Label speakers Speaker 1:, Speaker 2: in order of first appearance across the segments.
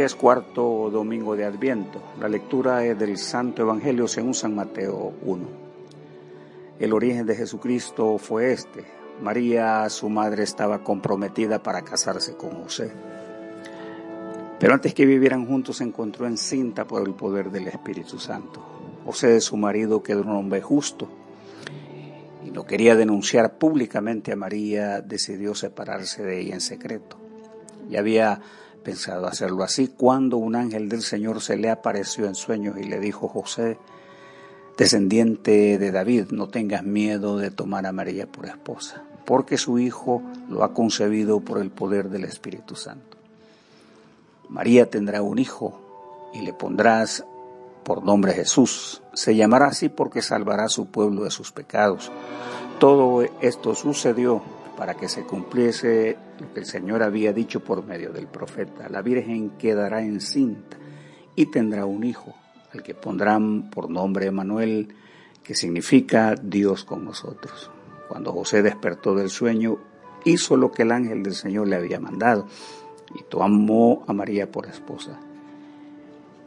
Speaker 1: Es cuarto domingo de Adviento. La lectura es del Santo Evangelio según San Mateo 1. El origen de Jesucristo fue este. María, su madre, estaba comprometida para casarse con José. Pero antes que vivieran juntos se encontró encinta por el poder del Espíritu Santo. José, su marido, que era un hombre justo y no quería denunciar públicamente a María, decidió separarse de ella en secreto. Y había pensado hacerlo así cuando un ángel del Señor se le apareció en sueños y le dijo, José, descendiente de David, no tengas miedo de tomar a María por esposa, porque su hijo lo ha concebido por el poder del Espíritu Santo. María tendrá un hijo y le pondrás por nombre Jesús. Se llamará así porque salvará a su pueblo de sus pecados. Todo esto sucedió para que se cumpliese lo que el Señor había dicho por medio del profeta. La Virgen quedará encinta y tendrá un hijo, al que pondrán por nombre Emanuel, que significa Dios con nosotros. Cuando José despertó del sueño, hizo lo que el ángel del Señor le había mandado y tomó a María por esposa.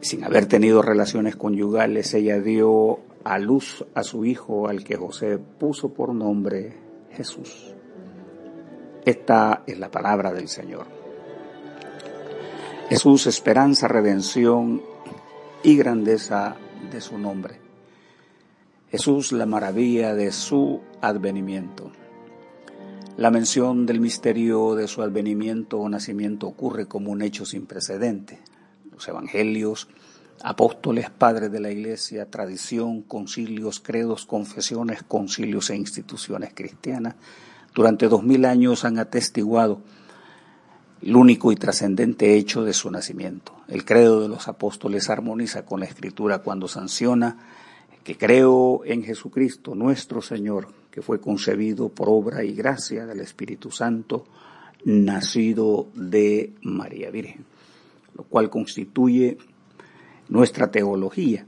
Speaker 1: Sin haber tenido relaciones conyugales, ella dio a luz a su hijo, al que José puso por nombre Jesús. Esta es la palabra del Señor. Jesús, esperanza, redención y grandeza de su nombre. Jesús, la maravilla de su advenimiento. La mención del misterio de su advenimiento o nacimiento ocurre como un hecho sin precedente. Los evangelios, apóstoles, padres de la iglesia, tradición, concilios, credos, confesiones, concilios e instituciones cristianas durante dos mil años han atestiguado el único y trascendente hecho de su nacimiento. El credo de los apóstoles armoniza con la escritura cuando sanciona que creo en Jesucristo, nuestro Señor, que fue concebido por obra y gracia del Espíritu Santo, nacido de María Virgen, lo cual constituye nuestra teología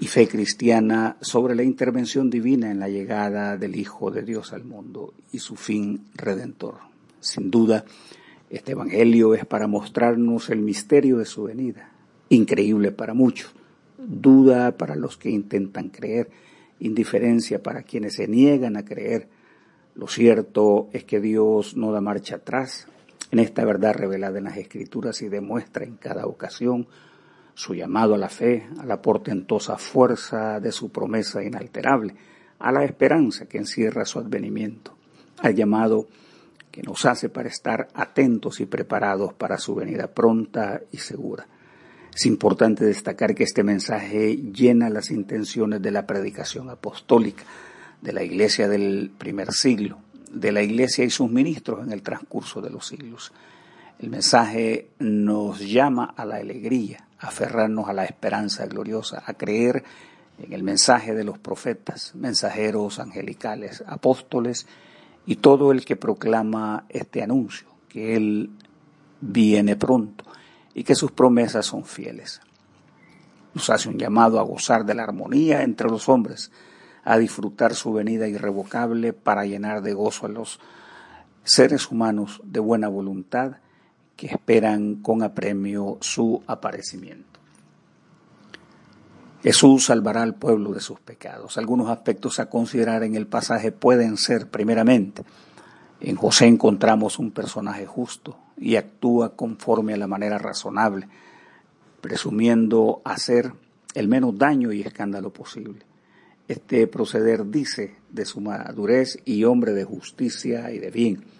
Speaker 1: y fe cristiana sobre la intervención divina en la llegada del Hijo de Dios al mundo y su fin redentor. Sin duda, este Evangelio es para mostrarnos el misterio de su venida, increíble para muchos, duda para los que intentan creer, indiferencia para quienes se niegan a creer. Lo cierto es que Dios no da marcha atrás en esta verdad revelada en las Escrituras y demuestra en cada ocasión su llamado a la fe, a la portentosa fuerza de su promesa inalterable, a la esperanza que encierra su advenimiento, al llamado que nos hace para estar atentos y preparados para su venida pronta y segura. Es importante destacar que este mensaje llena las intenciones de la predicación apostólica de la iglesia del primer siglo, de la iglesia y sus ministros en el transcurso de los siglos. El mensaje nos llama a la alegría, aferrarnos a la esperanza gloriosa, a creer en el mensaje de los profetas, mensajeros angelicales, apóstoles y todo el que proclama este anuncio, que Él viene pronto y que sus promesas son fieles. Nos hace un llamado a gozar de la armonía entre los hombres, a disfrutar su venida irrevocable para llenar de gozo a los seres humanos de buena voluntad que esperan con apremio su aparecimiento. Jesús salvará al pueblo de sus pecados. Algunos aspectos a considerar en el pasaje pueden ser, primeramente, en José encontramos un personaje justo y actúa conforme a la manera razonable, presumiendo hacer el menos daño y escándalo posible. Este proceder dice de su madurez y hombre de justicia y de bien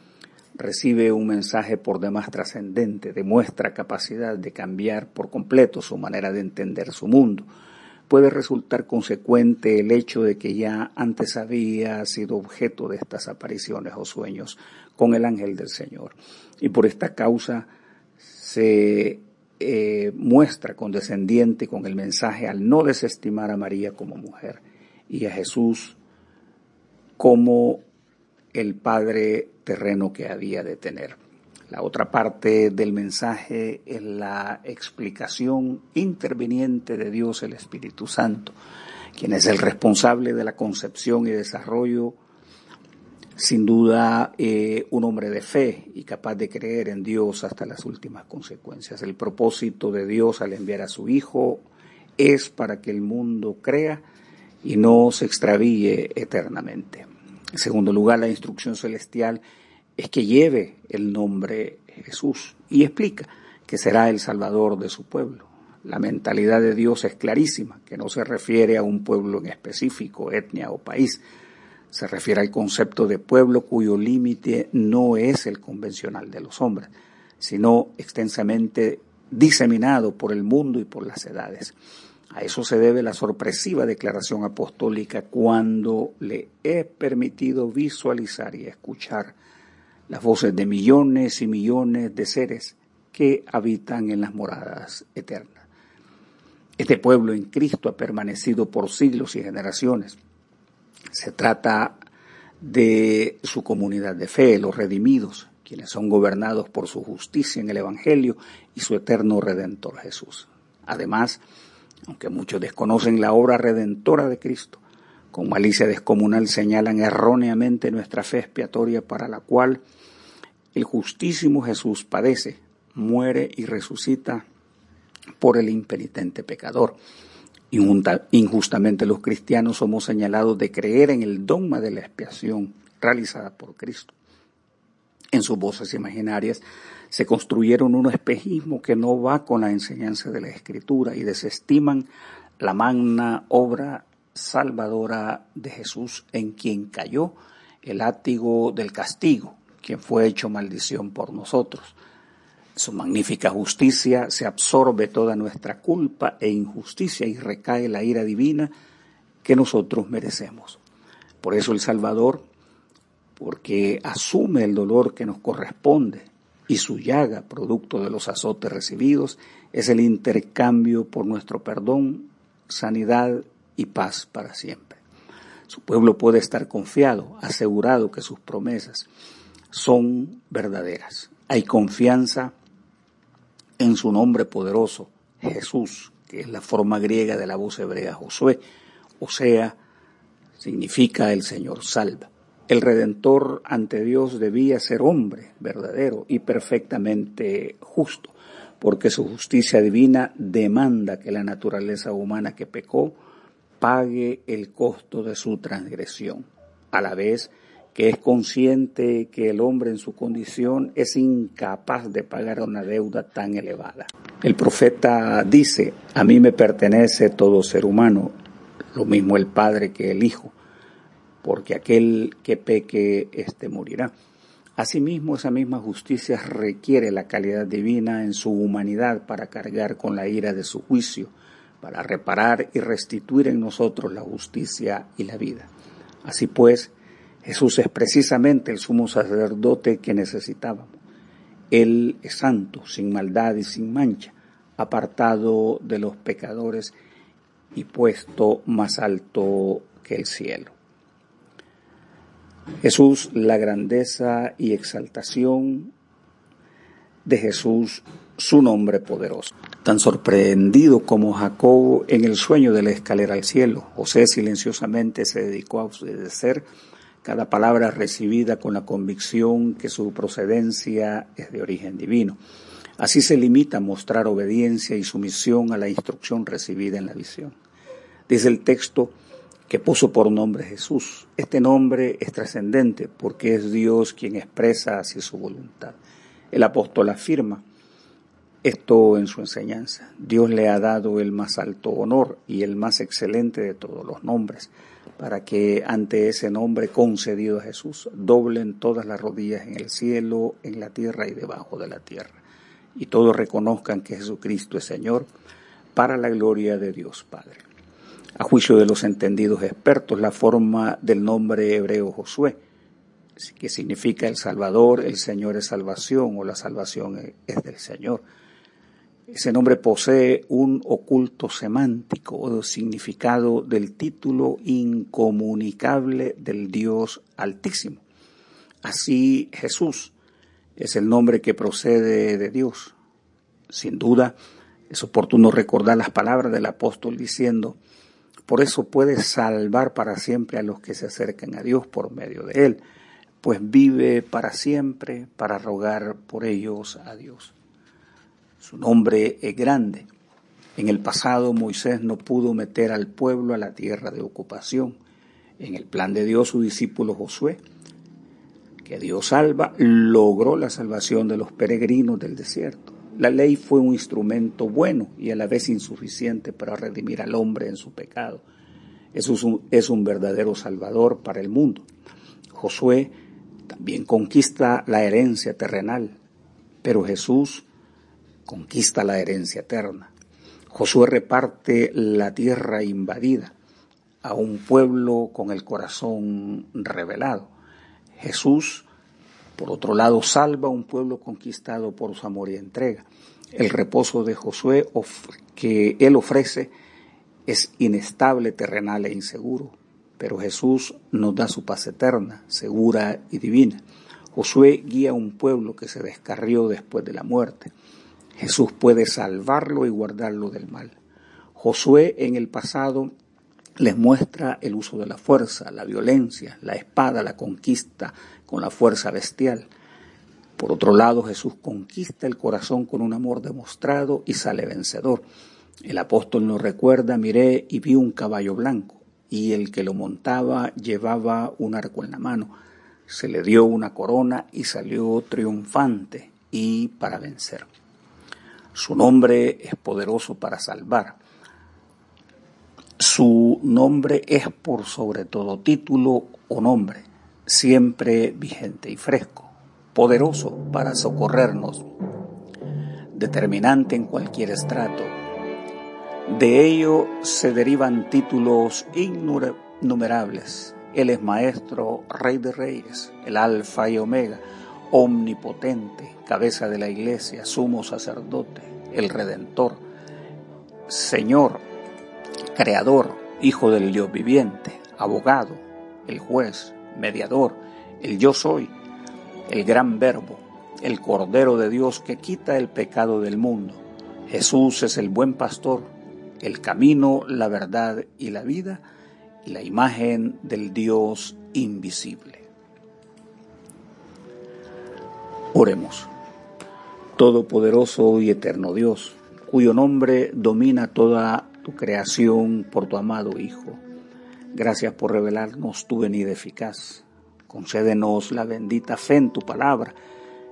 Speaker 1: recibe un mensaje por demás trascendente, demuestra capacidad de cambiar por completo su manera de entender su mundo. Puede resultar consecuente el hecho de que ya antes había sido objeto de estas apariciones o sueños con el ángel del Señor. Y por esta causa se eh, muestra condescendiente con el mensaje al no desestimar a María como mujer y a Jesús como el Padre terreno que había de tener. La otra parte del mensaje es la explicación interviniente de Dios el Espíritu Santo, quien es el responsable de la concepción y desarrollo sin duda eh, un hombre de fe y capaz de creer en Dios hasta las últimas consecuencias. El propósito de Dios al enviar a su Hijo es para que el mundo crea y no se extravíe eternamente. En segundo lugar, la instrucción celestial es que lleve el nombre Jesús y explica que será el Salvador de su pueblo. La mentalidad de Dios es clarísima, que no se refiere a un pueblo en específico, etnia o país, se refiere al concepto de pueblo cuyo límite no es el convencional de los hombres, sino extensamente diseminado por el mundo y por las edades. A eso se debe la sorpresiva declaración apostólica cuando le he permitido visualizar y escuchar las voces de millones y millones de seres que habitan en las moradas eternas. Este pueblo en Cristo ha permanecido por siglos y generaciones se trata de su comunidad de fe, los redimidos, quienes son gobernados por su justicia en el Evangelio y su eterno Redentor Jesús. Además, aunque muchos desconocen la obra redentora de Cristo, con malicia descomunal señalan erróneamente nuestra fe expiatoria para la cual el justísimo Jesús padece, muere y resucita por el impenitente pecador. Injustamente los cristianos somos señalados de creer en el dogma de la expiación realizada por Cristo. En sus voces imaginarias se construyeron un espejismo que no va con la enseñanza de la Escritura y desestiman la magna obra salvadora de Jesús en quien cayó el látigo del castigo, quien fue hecho maldición por nosotros su magnífica justicia se absorbe toda nuestra culpa e injusticia y recae la ira divina que nosotros merecemos. Por eso el Salvador, porque asume el dolor que nos corresponde y su llaga, producto de los azotes recibidos, es el intercambio por nuestro perdón, sanidad y paz para siempre. Su pueblo puede estar confiado, asegurado que sus promesas son verdaderas. Hay confianza en su nombre poderoso, Jesús, que es la forma griega de la voz hebrea Josué, o sea, significa el Señor salva. El Redentor ante Dios debía ser hombre verdadero y perfectamente justo, porque su justicia divina demanda que la naturaleza humana que pecó pague el costo de su transgresión. A la vez, que es consciente que el hombre en su condición es incapaz de pagar una deuda tan elevada. El profeta dice, a mí me pertenece todo ser humano, lo mismo el Padre que el Hijo, porque aquel que peque, éste morirá. Asimismo, esa misma justicia requiere la calidad divina en su humanidad para cargar con la ira de su juicio, para reparar y restituir en nosotros la justicia y la vida. Así pues, Jesús es precisamente el sumo sacerdote que necesitábamos. Él es santo, sin maldad y sin mancha, apartado de los pecadores y puesto más alto que el cielo. Jesús, la grandeza y exaltación de Jesús, su nombre poderoso. Tan sorprendido como Jacob en el sueño de la escalera al cielo, José silenciosamente se dedicó a obedecer cada palabra recibida con la convicción que su procedencia es de origen divino. Así se limita a mostrar obediencia y sumisión a la instrucción recibida en la visión. Dice el texto que puso por nombre Jesús. Este nombre es trascendente porque es Dios quien expresa así su voluntad. El apóstol afirma esto en su enseñanza. Dios le ha dado el más alto honor y el más excelente de todos los nombres para que ante ese nombre concedido a Jesús doblen todas las rodillas en el cielo, en la tierra y debajo de la tierra, y todos reconozcan que Jesucristo es Señor, para la gloria de Dios Padre. A juicio de los entendidos expertos, la forma del nombre hebreo Josué, que significa el Salvador, el Señor es salvación o la salvación es del Señor, ese nombre posee un oculto semántico o significado del título incomunicable del Dios Altísimo. Así Jesús es el nombre que procede de Dios. Sin duda, es oportuno recordar las palabras del apóstol diciendo, por eso puede salvar para siempre a los que se acercan a Dios por medio de él, pues vive para siempre para rogar por ellos a Dios. Su nombre es grande. En el pasado Moisés no pudo meter al pueblo a la tierra de ocupación. En el plan de Dios su discípulo Josué, que Dios salva, logró la salvación de los peregrinos del desierto. La ley fue un instrumento bueno y a la vez insuficiente para redimir al hombre en su pecado. Eso es un, es un verdadero salvador para el mundo. Josué también conquista la herencia terrenal, pero Jesús conquista la herencia eterna. Josué reparte la tierra invadida a un pueblo con el corazón revelado. Jesús, por otro lado, salva a un pueblo conquistado por su amor y entrega. El reposo de Josué que él ofrece es inestable, terrenal e inseguro, pero Jesús nos da su paz eterna, segura y divina. Josué guía a un pueblo que se descarrió después de la muerte. Jesús puede salvarlo y guardarlo del mal. Josué en el pasado les muestra el uso de la fuerza, la violencia, la espada, la conquista con la fuerza bestial. Por otro lado, Jesús conquista el corazón con un amor demostrado y sale vencedor. El apóstol nos recuerda, miré y vi un caballo blanco y el que lo montaba llevaba un arco en la mano. Se le dio una corona y salió triunfante y para vencer. Su nombre es poderoso para salvar. Su nombre es por sobre todo título o nombre, siempre vigente y fresco, poderoso para socorrernos, determinante en cualquier estrato, de ello se derivan títulos innumerables. Él es Maestro, Rey de Reyes, el Alfa y Omega, Omnipotente, Cabeza de la Iglesia, Sumo Sacerdote, el Redentor, Señor, Creador, Hijo del Dios viviente, Abogado, el Juez, Mediador, el Yo Soy, el Gran Verbo, el Cordero de Dios que quita el pecado del mundo. Jesús es el buen pastor el camino, la verdad y la vida, y la imagen del Dios invisible. Oremos. Todopoderoso y eterno Dios, cuyo nombre domina toda tu creación por tu amado Hijo. Gracias por revelarnos tu venida eficaz. Concédenos la bendita fe en tu palabra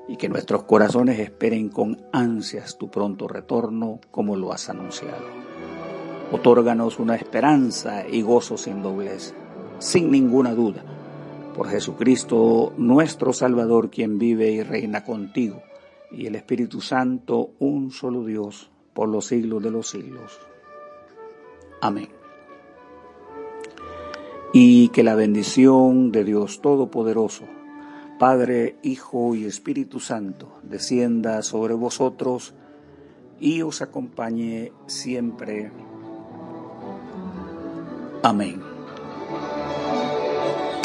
Speaker 1: y que nuestros corazones esperen con ansias tu pronto retorno como lo has anunciado. Otórganos una esperanza y gozo sin doblez, sin ninguna duda, por Jesucristo nuestro Salvador, quien vive y reina contigo, y el Espíritu Santo, un solo Dios, por los siglos de los siglos. Amén. Y que la bendición de Dios Todopoderoso, Padre, Hijo y Espíritu Santo, descienda sobre vosotros y os acompañe siempre Amém.